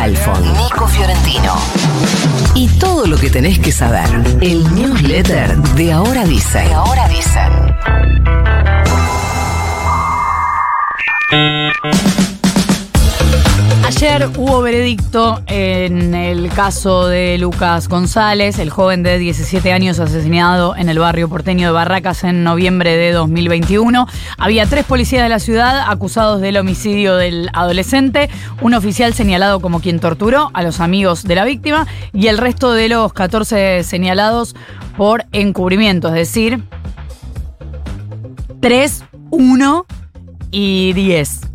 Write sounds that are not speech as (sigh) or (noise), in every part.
Halfon, Nico Fiorentino. Y todo lo que tenés que saber. El newsletter de Ahora Dicen. De Ahora Dicen. Ayer hubo veredicto en el caso de Lucas González, el joven de 17 años asesinado en el barrio porteño de Barracas en noviembre de 2021. Había tres policías de la ciudad acusados del homicidio del adolescente, un oficial señalado como quien torturó a los amigos de la víctima y el resto de los 14 señalados por encubrimiento, es decir, 3, 1 y 10.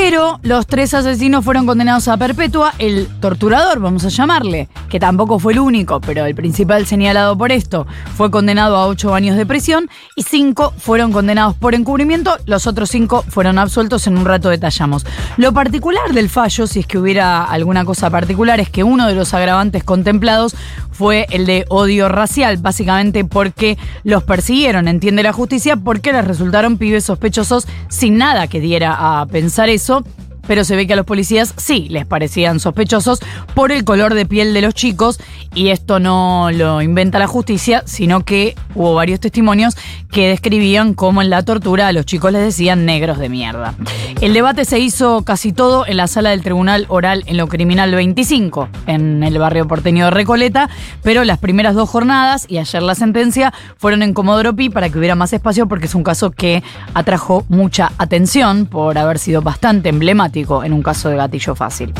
Pero los tres asesinos fueron condenados a perpetua. El torturador, vamos a llamarle, que tampoco fue el único, pero el principal señalado por esto, fue condenado a ocho años de prisión y cinco fueron condenados por encubrimiento. Los otros cinco fueron absueltos. En un rato detallamos. Lo particular del fallo, si es que hubiera alguna cosa particular, es que uno de los agravantes contemplados fue el de odio racial, básicamente porque los persiguieron, entiende la justicia, porque les resultaron pibes sospechosos sin nada que diera a pensar eso caso pero se ve que a los policías sí les parecían sospechosos por el color de piel de los chicos y esto no lo inventa la justicia, sino que hubo varios testimonios que describían cómo en la tortura a los chicos les decían negros de mierda. El debate se hizo casi todo en la sala del Tribunal Oral en lo Criminal 25, en el barrio porteño de Recoleta, pero las primeras dos jornadas y ayer la sentencia fueron en Comodoro Pi para que hubiera más espacio porque es un caso que atrajo mucha atención por haber sido bastante emblemático en un caso de gatillo fácil.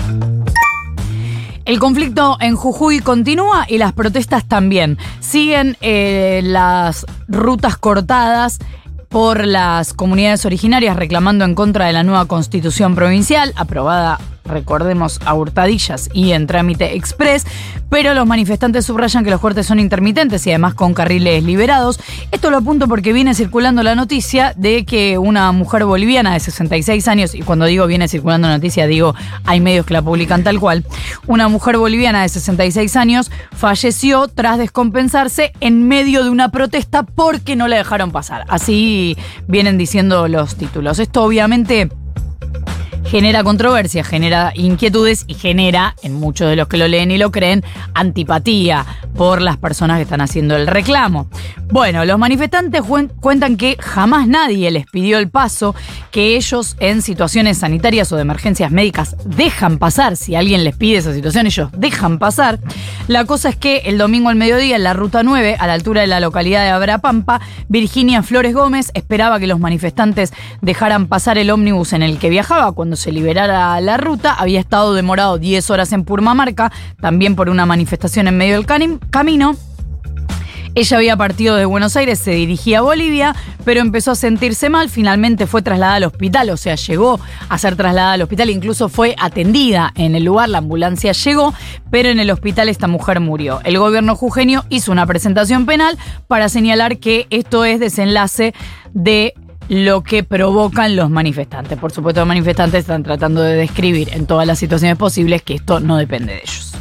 El conflicto en Jujuy continúa y las protestas también. Siguen eh, las rutas cortadas por las comunidades originarias reclamando en contra de la nueva constitución provincial aprobada recordemos, a hurtadillas y en trámite express, pero los manifestantes subrayan que los cortes son intermitentes y además con carriles liberados. Esto lo apunto porque viene circulando la noticia de que una mujer boliviana de 66 años, y cuando digo viene circulando la noticia, digo hay medios que la publican tal cual, una mujer boliviana de 66 años falleció tras descompensarse en medio de una protesta porque no la dejaron pasar. Así vienen diciendo los títulos. Esto obviamente genera controversia, genera inquietudes y genera, en muchos de los que lo leen y lo creen, antipatía por las personas que están haciendo el reclamo. Bueno, los manifestantes cuentan que jamás nadie les pidió el paso, que ellos en situaciones sanitarias o de emergencias médicas dejan pasar, si alguien les pide esa situación, ellos dejan pasar. La cosa es que el domingo al mediodía en la ruta 9, a la altura de la localidad de Abrapampa, Virginia Flores Gómez esperaba que los manifestantes dejaran pasar el ómnibus en el que viajaba cuando se liberara la ruta. Había estado demorado 10 horas en Purmamarca, también por una manifestación en medio del camino. Ella había partido de Buenos Aires, se dirigía a Bolivia, pero empezó a sentirse mal, finalmente fue trasladada al hospital, o sea, llegó a ser trasladada al hospital, incluso fue atendida en el lugar, la ambulancia llegó, pero en el hospital esta mujer murió. El gobierno jujeño hizo una presentación penal para señalar que esto es desenlace de lo que provocan los manifestantes. Por supuesto, los manifestantes están tratando de describir en todas las situaciones posibles que esto no depende de ellos.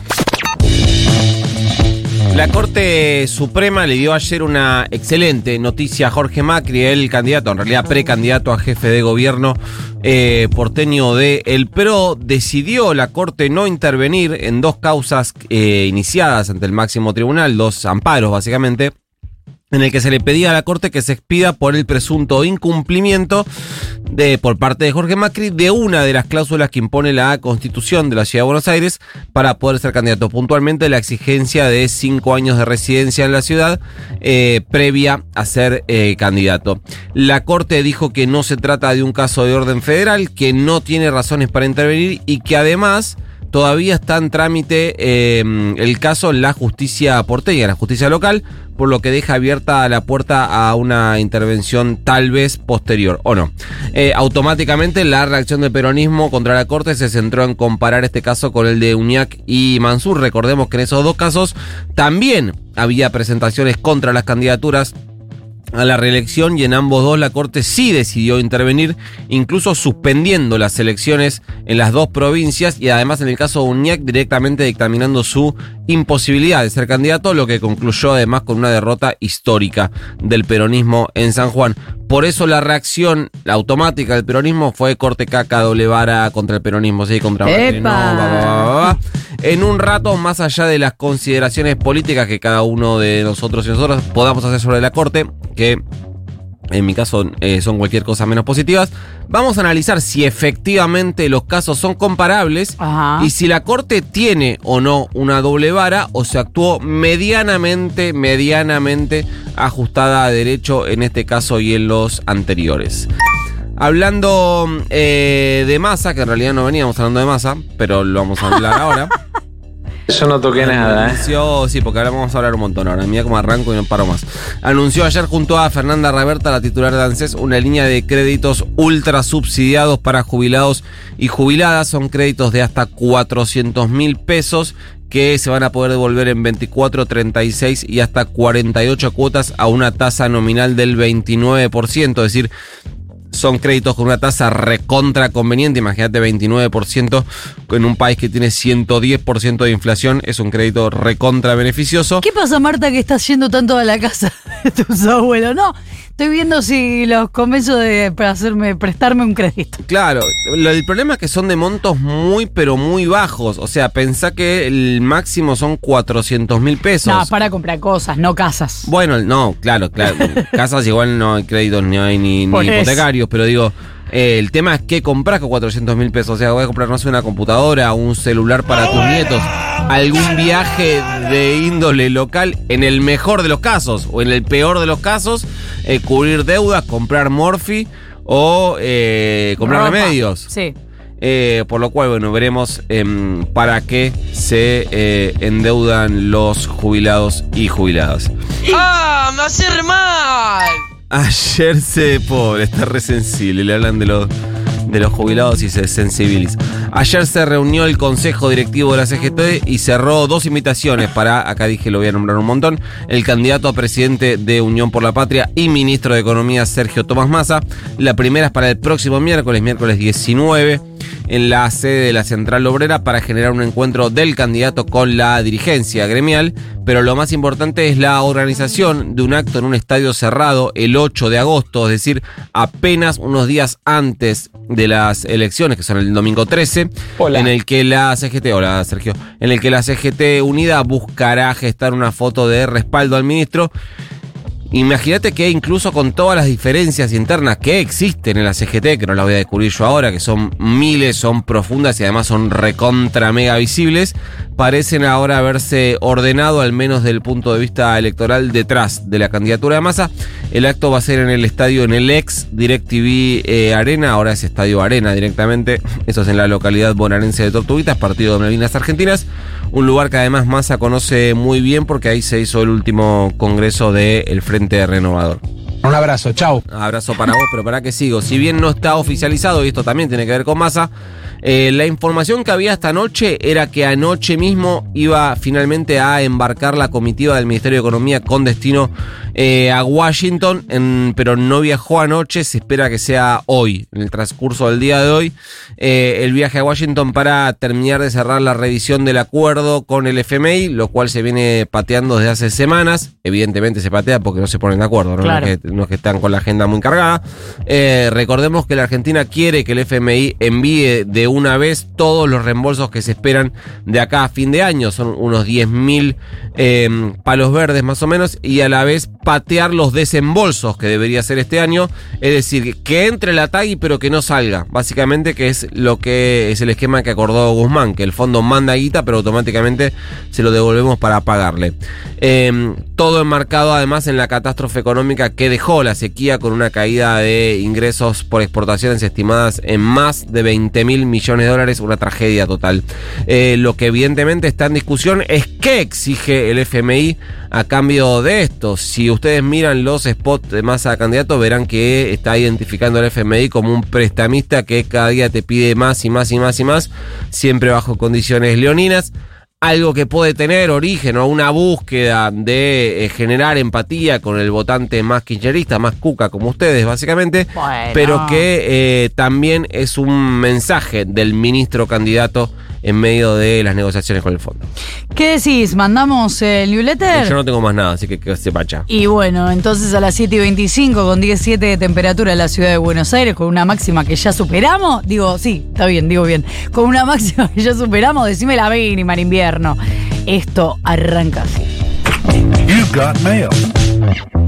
La Corte Suprema le dio ayer una excelente noticia a Jorge Macri, el candidato, en realidad precandidato a jefe de gobierno eh, porteño de El PRO. Decidió la Corte no intervenir en dos causas eh, iniciadas ante el máximo tribunal, dos amparos básicamente en el que se le pedía a la Corte que se expida por el presunto incumplimiento de, por parte de Jorge Macri de una de las cláusulas que impone la Constitución de la Ciudad de Buenos Aires para poder ser candidato. Puntualmente la exigencia de cinco años de residencia en la ciudad eh, previa a ser eh, candidato. La Corte dijo que no se trata de un caso de orden federal, que no tiene razones para intervenir y que además todavía está en trámite em, el caso en la justicia porteña, la justicia local, por lo que deja abierta la puerta a una intervención tal vez posterior, o no. Eh, automáticamente la reacción del peronismo contra la Corte se centró en comparar este caso con el de Uñac y Mansur. Recordemos que en esos dos casos también había presentaciones contra las candidaturas a la reelección y en ambos dos la Corte sí decidió intervenir, incluso suspendiendo las elecciones en las dos provincias y además en el caso de Uñac directamente dictaminando su imposibilidad de ser candidato, lo que concluyó además con una derrota histórica del peronismo en San Juan. Por eso la reacción automática del peronismo fue corte caca, doble vara contra el peronismo, sí, contra Macri, no. En un rato, más allá de las consideraciones políticas que cada uno de nosotros y nosotras podamos hacer sobre la corte, que en mi caso eh, son cualquier cosa menos positivas, vamos a analizar si efectivamente los casos son comparables Ajá. y si la corte tiene o no una doble vara o se actuó medianamente, medianamente ajustada a derecho en este caso y en los anteriores. Hablando eh, de masa, que en realidad no veníamos hablando de masa, pero lo vamos a hablar ahora. (laughs) Yo no toqué nada, ¿eh? Anunció, sí, porque ahora vamos a hablar un montón ahora. Mira cómo arranco y no paro más. Anunció ayer junto a Fernanda Raberta, la titular de ANSES, una línea de créditos ultra subsidiados para jubilados y jubiladas. Son créditos de hasta 400 mil pesos que se van a poder devolver en 24, 36 y hasta 48 cuotas a una tasa nominal del 29%. Es decir, son créditos con una tasa recontra conveniente. Imagínate 29% en un país que tiene 110% de inflación. Es un crédito recontra beneficioso. ¿Qué pasa, Marta, que estás yendo tanto a la casa (laughs) de tus abuelos? No, estoy viendo si los convenzo de para hacerme, prestarme un crédito. Claro, lo- el problema es que son de montos muy, pero muy bajos. O sea, pensá que el máximo son 400 mil pesos. No, para comprar cosas, no casas. Bueno, no, claro, claro. (laughs) Casas igual no hay créditos, ni hay ni, hipotecarios, pero digo, eh, el tema es que compras con 400 mil pesos. O sea, voy a comprar, no sé, una computadora, un celular para tus nietos, algún viaje de índole local, en el mejor de los casos, o en el peor de los casos, eh, cubrir deudas, comprar morfi o eh, comprar Ropa. remedios. Sí. Eh, por lo cual, bueno, veremos em, para qué se eh, endeudan los jubilados y jubiladas. ¡Ah! ¡Me hace re mal! Ayer se. Pobre, está re sensible. Le hablan de los, de los jubilados y se sensibiliza. Ayer se reunió el consejo directivo de la CGT y cerró dos invitaciones para. Acá dije, lo voy a nombrar un montón. El candidato a presidente de Unión por la Patria y ministro de Economía, Sergio Tomás Massa. La primera es para el próximo miércoles, miércoles 19 en la sede de la Central Obrera para generar un encuentro del candidato con la dirigencia gremial, pero lo más importante es la organización de un acto en un estadio cerrado el 8 de agosto, es decir, apenas unos días antes de las elecciones, que son el domingo 13, Hola. en el que la CGT, hola Sergio, en el que la CGT Unida buscará gestar una foto de respaldo al ministro. Imagínate que incluso con todas las diferencias internas que existen en la CGT, que no las voy a descubrir yo ahora, que son miles, son profundas y además son recontra mega visibles, parecen ahora haberse ordenado, al menos desde el punto de vista electoral, detrás de la candidatura de Massa. El acto va a ser en el estadio, en el ex DirecTV eh, Arena, ahora es Estadio Arena directamente. (laughs) Eso es en la localidad bonaerense de Tortuguitas, partido de Malvinas Argentinas. Un lugar que además Massa conoce muy bien porque ahí se hizo el último congreso del Frente Renovador. Un abrazo, chau. Abrazo para vos, pero para que sigo. Si bien no está oficializado, y esto también tiene que ver con Massa, eh, la información que había esta noche era que anoche mismo iba finalmente a embarcar la comitiva del Ministerio de Economía con destino eh, a Washington, en- pero no viajó anoche, se espera que sea hoy, en el transcurso del día de hoy, eh, el viaje a Washington para terminar de cerrar la revisión del acuerdo con el FMI, lo cual se viene pateando desde hace semanas. Evidentemente se patea porque no se ponen de acuerdo, ¿no? Claro. No es que- no es que están con la agenda muy cargada. Eh, recordemos que la Argentina quiere que el FMI envíe de una vez todos los reembolsos que se esperan de acá a fin de año. Son unos 10 mil eh, palos verdes más o menos. Y a la vez patear los desembolsos que debería hacer este año. Es decir, que entre la TAGI pero que no salga. Básicamente que es lo que es el esquema que acordó Guzmán. Que el fondo manda guita pero automáticamente se lo devolvemos para pagarle. Eh, todo enmarcado además en la catástrofe económica que dejó la sequía con una caída de ingresos por exportaciones estimadas en más de 20 mil millones de dólares, una tragedia total. Eh, lo que evidentemente está en discusión es qué exige el FMI a cambio de esto. Si ustedes miran los spots de masa candidato, verán que está identificando al FMI como un prestamista que cada día te pide más y más y más y más, siempre bajo condiciones leoninas. algo que puede tener origen o una búsqueda de eh, generar empatía con el votante más kirchnerista, más cuca como ustedes, básicamente, Bueno. pero que eh, también es un mensaje del ministro candidato en medio de las negociaciones con el fondo. ¿Qué decís? ¿Mandamos el newsletter? Yo no tengo más nada, así que que se pacha. Y bueno, entonces a las 7 y 25 con 17 de temperatura en la ciudad de Buenos Aires, con una máxima que ya superamos, digo, sí, está bien, digo bien, con una máxima que ya superamos, decime la mínima en invierno. Esto arranca así. You've got mail.